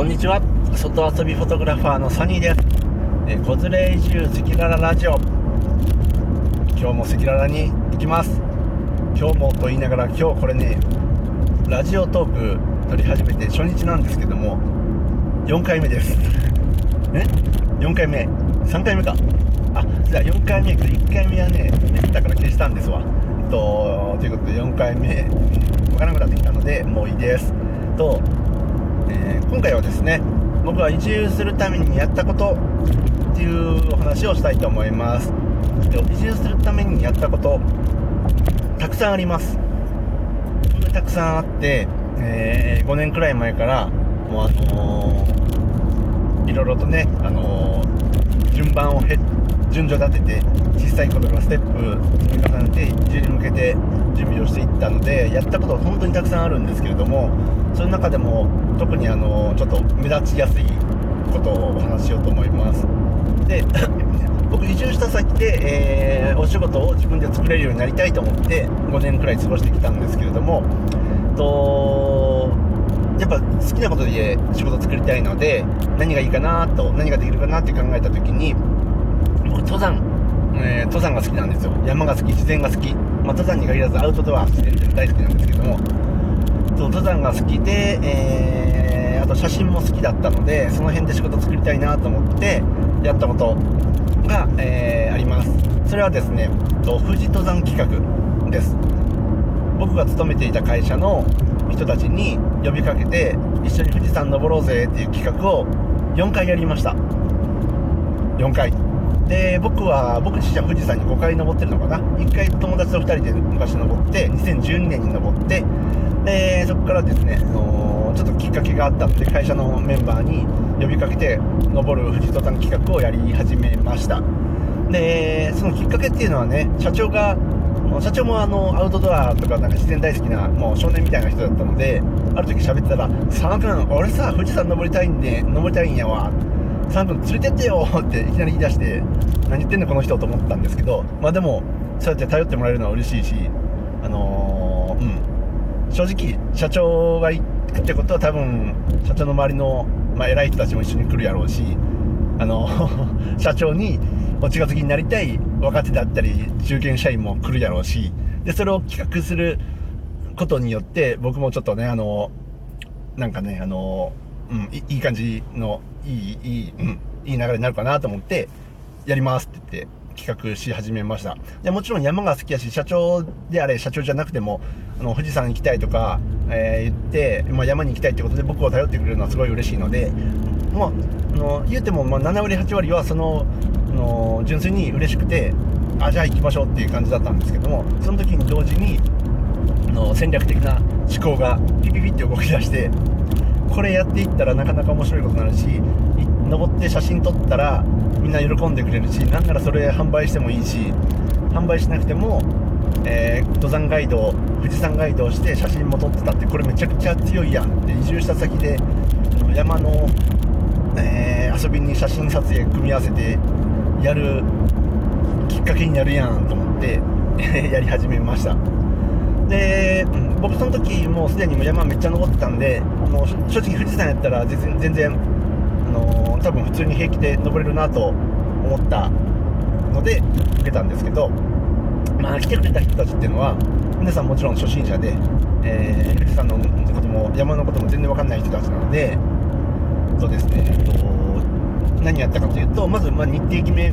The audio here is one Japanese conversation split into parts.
こんにちは。外遊びフォトグラファーのサニーです。えー、子連れ移住赤裸々ラジオ。今日も赤裸々に行きます。今日もと言いながら今日これねラジオトーク撮り始めて初日なんですけども4回目です。え？4回目。3回目か。あじゃあ4回目1回目はねできたから消したんですわ。とということで4回目わからなくなってきたのでもういいです。とえー、今回はですね僕は移住するためにやったことっていうお話をしたいと思います。移住するためにやったことたくさんあります。本当にたくさんあって、えー、5年くらい前からもうあのー、いろいろとね、あのー、順番を順序立てて小さいことからステップ積み重ねて移住に向けて準備をしていったのでやったことは本当にたくさんあるんですけれどもその中でも特にあのちょっと目立ちやすいことをお話ししようと思います。で 僕移住した先で、えー、お仕事を自分で作れるようになりたいと思って5年くらい過ごしてきたんですけれどもとやっぱ好きなことで仕事作りたいので何がいいかなと何ができるかなって考えた時に僕登山、えー、登山が好きなんですよ。山が好き自然が好き、まあ、登山に限らずアウトドア自然って大好きなんですけども登山が好きで、えー、あと写真も好きだったのでその辺で仕事作りたいなと思ってやったことが、えー、あります。それはですね富士登山企画です。僕が勤めていた会社の人たちに呼びかけて一緒に富士山登ろうぜっていう企画を4回やりました。4回。で僕は僕自身は富士山に5回登ってるのかな。1回友達と2人で昔登って2012年に登ってでそこからですね、あのちょっときっかけがあったので会社のメンバーに呼びかけて登る富士登山企画をやり始めました。でそのきっかけっていうのはね社長が社長もあのアウトドアとかなんか自然大好きなもう少年みたいな人だったのである時喋ってたら「佐野君俺さ富士山登りたいんで登りたいんやわ」佐野君連れてってよっていきなり言い出して何言ってんのこの人と思ったんですけどまあでもそうやって頼ってもらえるのは嬉しいしあのー、うん。正直社長が行くってことは多分社長の周りの、まあ、偉い人たちも一緒に来るやろうしあの 社長にお近づきになりたい若手だったり中堅社員も来るやろうしでそれを企画することによって僕もちょっとねあのなんかねあの、うん、いい感じのいいいい、うん、いい流れになるかなと思ってやりますって言って企画し始めました。でもちろん山が好きやし社長であれ社長じゃなくてもあの富士山行きたいとか、えー、言って、まあ、山に行きたいってことで僕を頼ってくれるのはすごい嬉しいので、まあ、あの言うてもま7割8割はそのの純粋に嬉しくてあじゃあ行きましょうっていう感じだったんですけどもその時に同時にの戦略的な思考がピピピって動き出してこれやっていったらなかなか面白いことになるし登って写真撮ったらみんな喜んでくれるしなんならそれ販売してもいいし販売しなくても、えー、登山ガイド富士山ガイドをして写真も撮ってたってこれめちゃくちゃ強いやんって移住した先で山の、えー、遊びに写真撮影組み合わせてやるきっかけになるやんと思って やり始めました。で、僕その時もうすでに山めっちゃ登ってたんでもう正直富士山やったら全然全然あのー、多分普通に平気で登れるなと思ったので受けたんですけどまあ来てくれた人たちっていうのは皆さんもちろん初心者で、えー、富士山のことも山のことも全然わかんない人たちなのでそうですね、えっと、何やったかというとまずま日程決め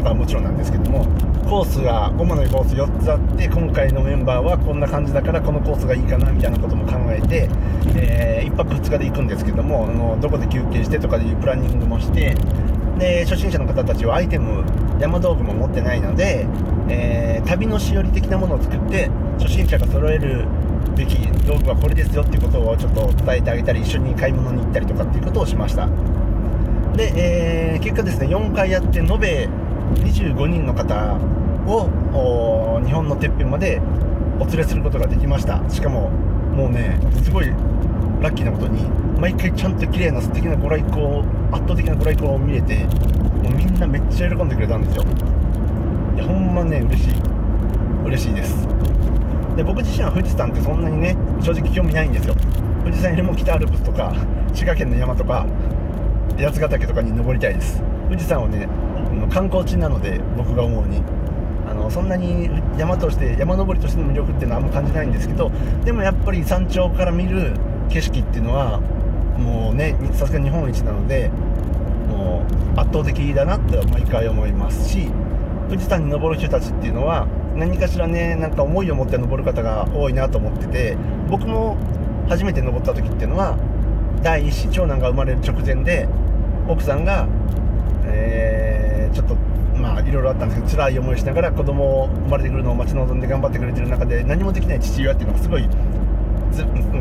とかはもちろんなんですけどもコースが主なコース4つあって今回のメンバーはこんな感じだからこのコースがいいかなみたいなことも考えて、えー、1泊2日で行くんですけどもあのどこで休憩してとかでいうプランニングもしてで初心者の方たちはアイテム山道具も持ってないので、えー、旅のしおり的なものを作って初心者が揃えるべき道具はこれですよっていうことをちょっと伝えてあげたり一緒に買い物に行ったりとかっていうことをしました。で、えー、結果ですね4回やって延べ25人の方を日本のてっぺんまでお連れすることができました。しかももうねすごいラッキーなことに毎回ちゃんと綺麗な素敵なご来光圧倒的なご来光を見れてもうみんなめっちゃ喜んでくれたんですよ。いやほんまね嬉しい。嬉しいです。で僕自身は富士山ってそんなにね正直興味ないんですよ。富士山よりも北アルプスとか滋賀県の山とか八ヶ岳とかに登りたいです。富士山はね観光地なので僕が思うに。あのそんなに山として山登りとしての魅力っていうのはあんま感じないんですけどでもやっぱり山頂から見る景色っていうのはもうねさすが日本一なのでもう圧倒的だなって毎回思いますし富士山に登る人たちっていうのは何かしらねなんか思いを持って登る方が多いなと思ってて僕も初めて登った時っていうのは第一子長男が生まれる直前で奥さんが、えー、ちょっとまあいろいろあったんですけど辛い思いしながら子供を生まれてくるのを待ち望んで頑張ってくれてる中で何もできない父親っていうのがすごい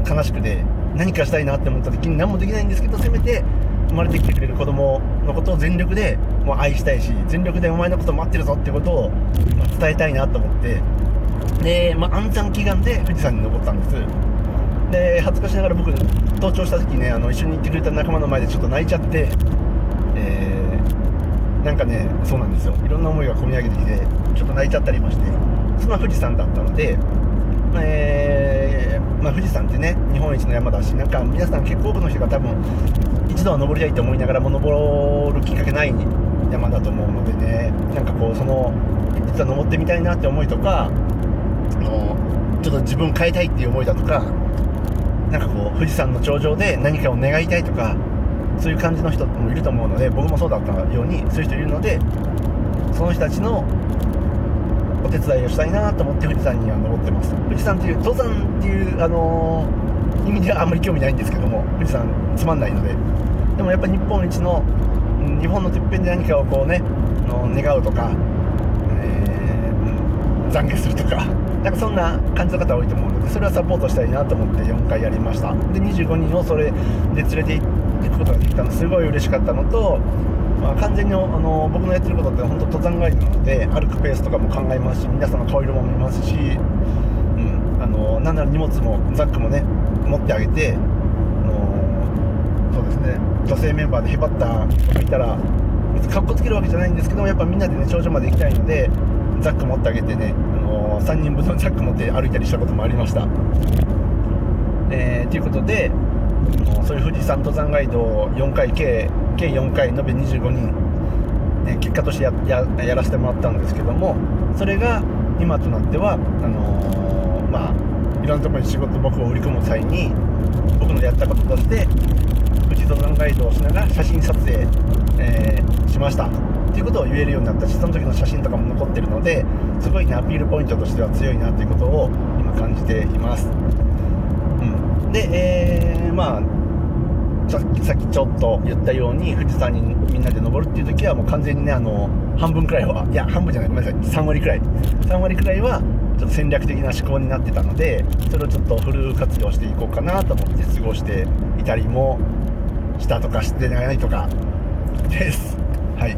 悲しくて何かしたいなって思った時に何もできないんですけどせめて生まれてきてくれる子供のことを全力でもう愛したいし全力でお前のこと待ってるぞってことを伝えたいなと思って。で、まあ、安産祈願で富士山に登ったんですで恥ずかしながら僕登頂した時ねあの一緒に行ってくれた仲間の前でちょっと泣いちゃってえー、なんかねそうなんですよ。いろんな思いが込み上げてきてちょっと泣いちゃったりましてそんな富士山だったのでえー、まあ、富士山ってね日本一の山だしなんか皆さん結構多くの人が多分一度は登りたいと思いながらも登るきっかけない山だと思うのでねなんかこうその実は登ってみたいなって思いとかあのちょっと自分変えたいっていう思いだとかなんかこう富士山の頂上で何かを願いたいとかそういう感じの人もいると思うので僕もそうだったようにそういう人いるのでその人たちのお手伝いをしたいなと思って富士山には登ってます。富士山っていう登山っていうあのー、意味ではあんまり興味ないんですけども富士山つまんないので。でもやっぱ日本一の日本のてっぺんで何かをこうねの願うとか、えー、懺悔するとかなんかそんな感じの方多いと思うのでそれはサポートしたいなと思って4回やりました。で25人をそれで連れて行くことができたのすごい嬉しかったのとまあ、完全にあの僕のやってることって本当登山ガイドなので歩くペースとかも考えますし皆さんの顔色も見ますし、うん、あのなんなら荷物もザックもね持ってあげて、あのそうですね女性メンバーでへばった人がいたら別にかっこつけるわけじゃないんですけどやっぱみんなでね頂上まで行きたいのでザック持ってあげてね、あの3人分のザック持って歩いたりしたこともありました。えー、ということでそういう富士山登山ガイドを4回計計4回延べ25人、ね、結果としてややらせてもらったんですけどもそれが今となってはあのー、まあいろんなところに仕事僕を売り込む際に僕のやったこととして富士登山ガイドをしながら写真撮影、えー、しました。っていうことを言えるようになったしその時の写真とかも残ってるのですごいねアピールポイントとしては強いなっていうことを今感じています、うん、で、えー、まあさっきさっきちょっと言ったように富士山にみんなで登るっていう時はもう完全にねあの半分くらいはいや半分じゃないごめんなさい3割くらい。3割くらいはちょっと戦略的な思考になってたのでそれをちょっとフル活用していこうかなと思って過ごしていたりもしたとかしてないとか。です。はい。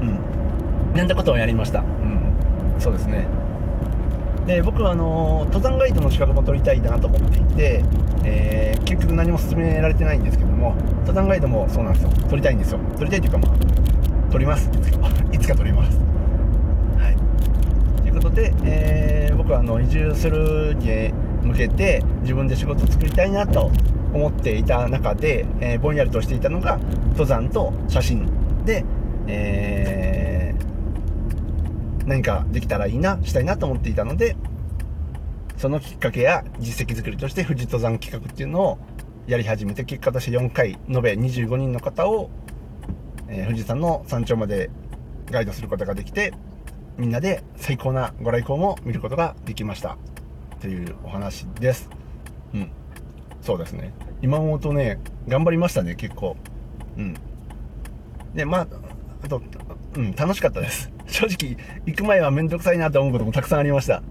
うん。なんてことをやりました。うん。そうですね。で僕はあの登山ガイドの資格も取りたいなと思っていて、えー、結局何も進められてないんですけども登山ガイドもそうなんですよ。取りたいんですよ。取りたいというかまあ取ります。いつか取ります。はい。ということで、えー、僕はあの移住するに向けて自分で仕事を作りたいなと思っていた中で、えー、ぼんやりとしていたのが登山と写真で、えー何かできたらいいな、したいなと思っていたので、そのきっかけや実績作りとして富士登山企画っていうのをやり始めて、結果として4回、延べ25人の方を、えー、富士山の山頂までガイドすることができて、みんなで最高なご来光も見ることができました。というお話です。うん。そうですね。今思うとね、頑張りましたね、結構。うん。で、まあ、あと、うん、楽しかったです。正直、行く前はめんどくさいなと思うこともたくさんありました。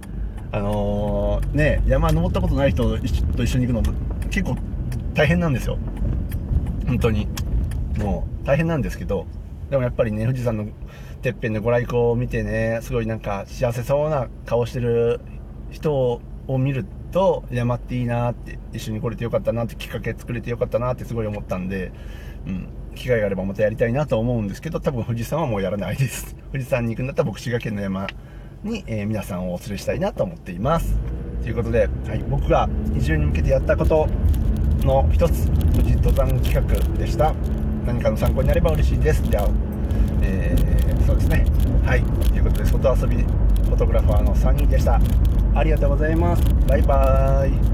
あのー、ね、山登ったことない人と一緒に行くの結構大変なんですよ。本当に。もう大変なんですけど、でもやっぱりね、富士山のてっぺんでご来光を見てね、すごいなんか幸せそうな顔してる人を見ると、山っていいなって、一緒に来れてよかったなって、きっかけ作れてよかったなってすごい思ったんで、うん、機会があればまたやりたいなと思うんですけど、多分富士山はもうやらないです。富士山に行くんだったら僕滋賀県の山に、えー、皆さんをお連れしたいなと思っています。ということで、はい、僕が移住に向けてやったことの一つ富士登山企画でした。何かの参考になれば嬉しいです。じゃあ、えー、そうですね。はいということで外遊びフォトグラファーの3人でした。ありがとうございます。バイバーイ。